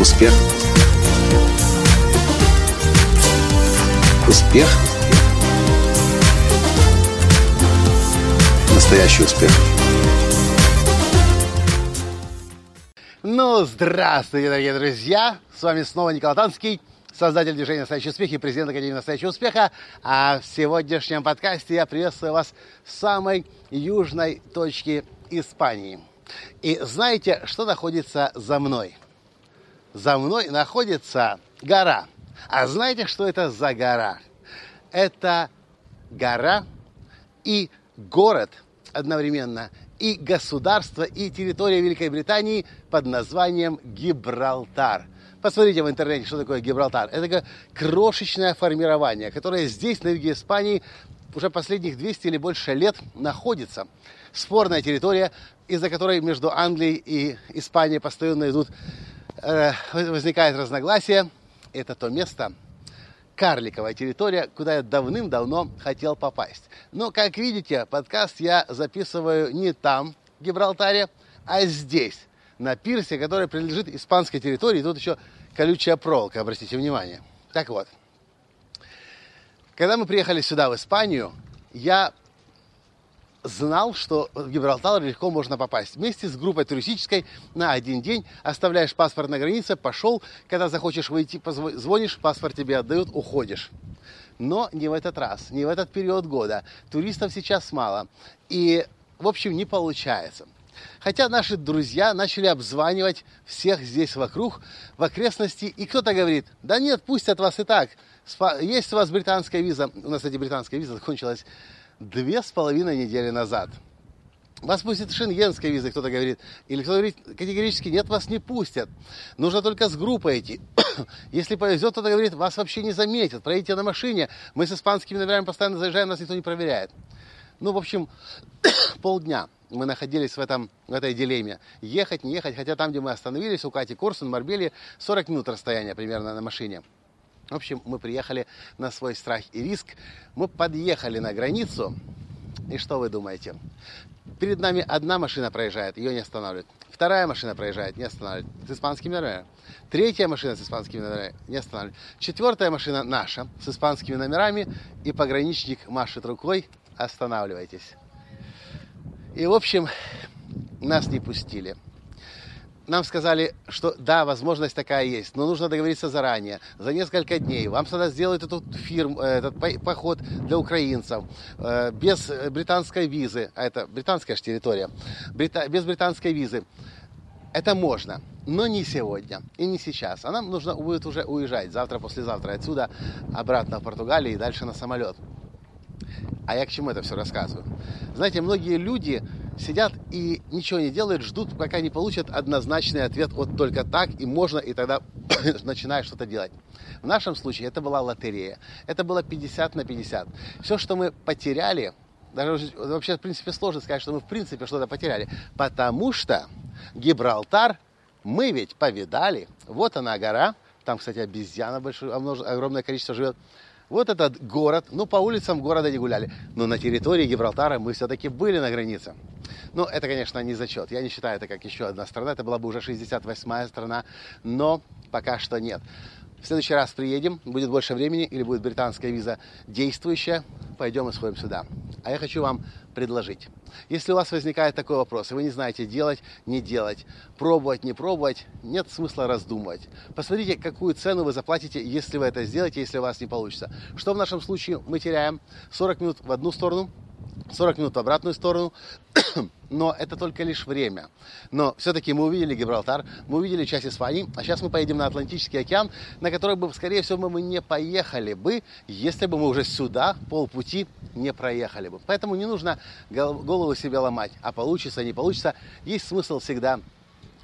Успех. Успех. Настоящий успех. Ну, здравствуйте, дорогие друзья! С вами снова Николай Танский, создатель движения «Настоящий успех» и президент Академии «Настоящего успеха». А в сегодняшнем подкасте я приветствую вас с самой южной точки Испании. И знаете, что находится за мной? За мной находится гора. А знаете, что это за гора? Это гора и город одновременно, и государство, и территория Великой Британии под названием Гибралтар. Посмотрите в интернете, что такое Гибралтар. Это крошечное формирование, которое здесь, на юге Испании, уже последних 200 или больше лет находится. Спорная территория, из-за которой между Англией и Испанией постоянно идут, возникает разногласия. Это то место, карликовая территория, куда я давным-давно хотел попасть. Но, как видите, подкаст я записываю не там, в Гибралтаре, а здесь, на пирсе, который принадлежит испанской территории. Тут еще колючая проволока, обратите внимание. Так вот, когда мы приехали сюда, в Испанию, я знал, что в Гибралтар легко можно попасть. Вместе с группой туристической на один день оставляешь паспорт на границе, пошел, когда захочешь выйти, звонишь, паспорт тебе отдают, уходишь. Но не в этот раз, не в этот период года. Туристов сейчас мало. И, в общем, не получается. Хотя наши друзья начали обзванивать всех здесь вокруг, в окрестности, и кто-то говорит, да нет, пустят вас и так. Есть у вас британская виза. У нас, кстати, британская виза закончилась две с половиной недели назад. Вас пустят шенгенской визой, кто-то говорит. Или кто-то говорит, категорически нет, вас не пустят. Нужно только с группой идти. Если повезет, кто-то говорит, вас вообще не заметят. Проедете на машине. Мы с испанскими номерами постоянно заезжаем, нас никто не проверяет. Ну, в общем, полдня мы находились в, этом, в этой дилемме. Ехать, не ехать, хотя там, где мы остановились, у Кати Корсун, Марбели, 40 минут расстояния примерно на машине. В общем, мы приехали на свой страх и риск. Мы подъехали на границу. И что вы думаете? Перед нами одна машина проезжает, ее не останавливают. Вторая машина проезжает, не останавливает. С испанскими номерами. Третья машина с испанскими номерами не останавливает. Четвертая машина наша с испанскими номерами. И пограничник машет рукой. Останавливайтесь. И, в общем, нас не пустили. Нам сказали, что да, возможность такая есть, но нужно договориться заранее, за несколько дней. Вам тогда сделают эту фирму, э, этот поход для украинцев э, без британской визы, а это британская же территория, без британской визы. Это можно, но не сегодня и не сейчас. А нам нужно будет уже уезжать завтра, послезавтра отсюда, обратно в Португалию и дальше на самолет. А я к чему это все рассказываю? Знаете, многие люди сидят и ничего не делают, ждут, пока не получат однозначный ответ вот только так, и можно, и тогда начинаешь что-то делать. В нашем случае это была лотерея. Это было 50 на 50. Все, что мы потеряли, даже вообще, в принципе, сложно сказать, что мы в принципе что-то потеряли, потому что Гибралтар мы ведь повидали. Вот она гора, там, кстати, обезьяна большое, огромное количество живет. Вот этот город, ну, по улицам города не гуляли, но на территории Гибралтара мы все-таки были на границе. Ну, это, конечно, не зачет. Я не считаю это как еще одна страна. Это была бы уже 68-я страна, но пока что нет. В следующий раз приедем, будет больше времени или будет британская виза действующая, пойдем и сходим сюда. А я хочу вам предложить. Если у вас возникает такой вопрос, и вы не знаете делать, не делать, пробовать, не пробовать, нет смысла раздумывать. Посмотрите, какую цену вы заплатите, если вы это сделаете, если у вас не получится. Что в нашем случае мы теряем? 40 минут в одну сторону, 40 минут в обратную сторону, но это только лишь время. Но все-таки мы увидели Гибралтар, мы увидели часть Испании, а сейчас мы поедем на Атлантический океан, на который бы, скорее всего, мы не поехали бы, если бы мы уже сюда полпути не проехали бы. Поэтому не нужно голову себе ломать, а получится, не получится. Есть смысл всегда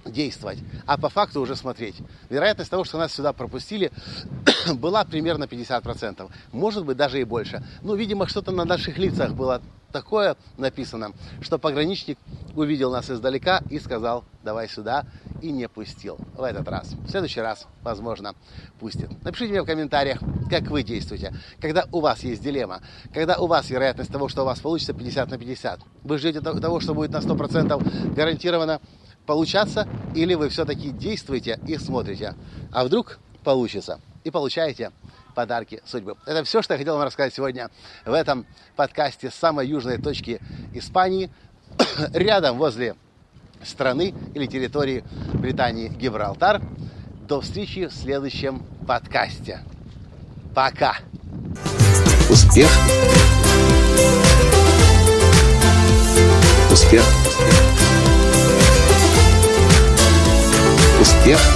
действовать, а по факту уже смотреть. Вероятность того, что нас сюда пропустили, была примерно 50%. Может быть, даже и больше. Ну, видимо, что-то на наших лицах было такое написано, что пограничник увидел нас издалека и сказал, давай сюда, и не пустил в этот раз. В следующий раз, возможно, пустит. Напишите мне в комментариях, как вы действуете, когда у вас есть дилемма, когда у вас вероятность того, что у вас получится 50 на 50. Вы ждете того, что будет на 100% гарантированно получаться, или вы все-таки действуете и смотрите. А вдруг получится. И получаете подарки судьбы. Это все, что я хотел вам рассказать сегодня в этом подкасте с самой южной точки Испании, рядом возле страны или территории Британии Гибралтар. До встречи в следующем подкасте. Пока! Успех! Успех! Успех!